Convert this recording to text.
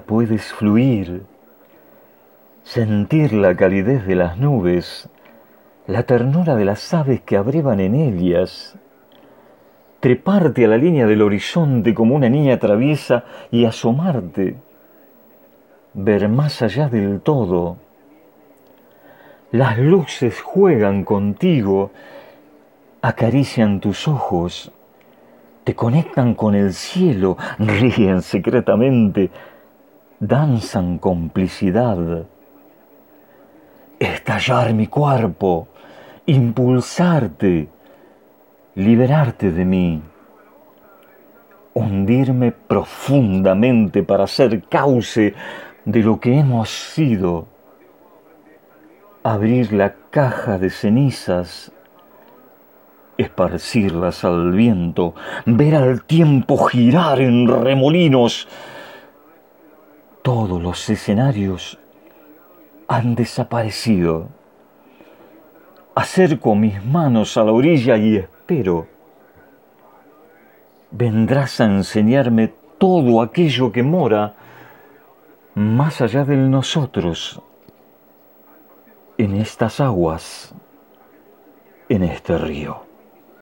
puedes fluir, sentir la calidez de las nubes, la ternura de las aves que abrevan en ellas, treparte a la línea del horizonte como una niña traviesa y asomarte, ver más allá del todo. Las luces juegan contigo, acarician tus ojos, te conectan con el cielo, ríen secretamente, danzan complicidad. Estallar mi cuerpo, impulsarte, liberarte de mí, hundirme profundamente para ser cauce de lo que hemos sido, abrir la caja de cenizas, esparcirlas al viento, ver al tiempo girar en remolinos. Todos los escenarios han desaparecido. Acerco mis manos a la orilla y espero. Vendrás a enseñarme todo aquello que mora más allá de nosotros, en estas aguas, en este río.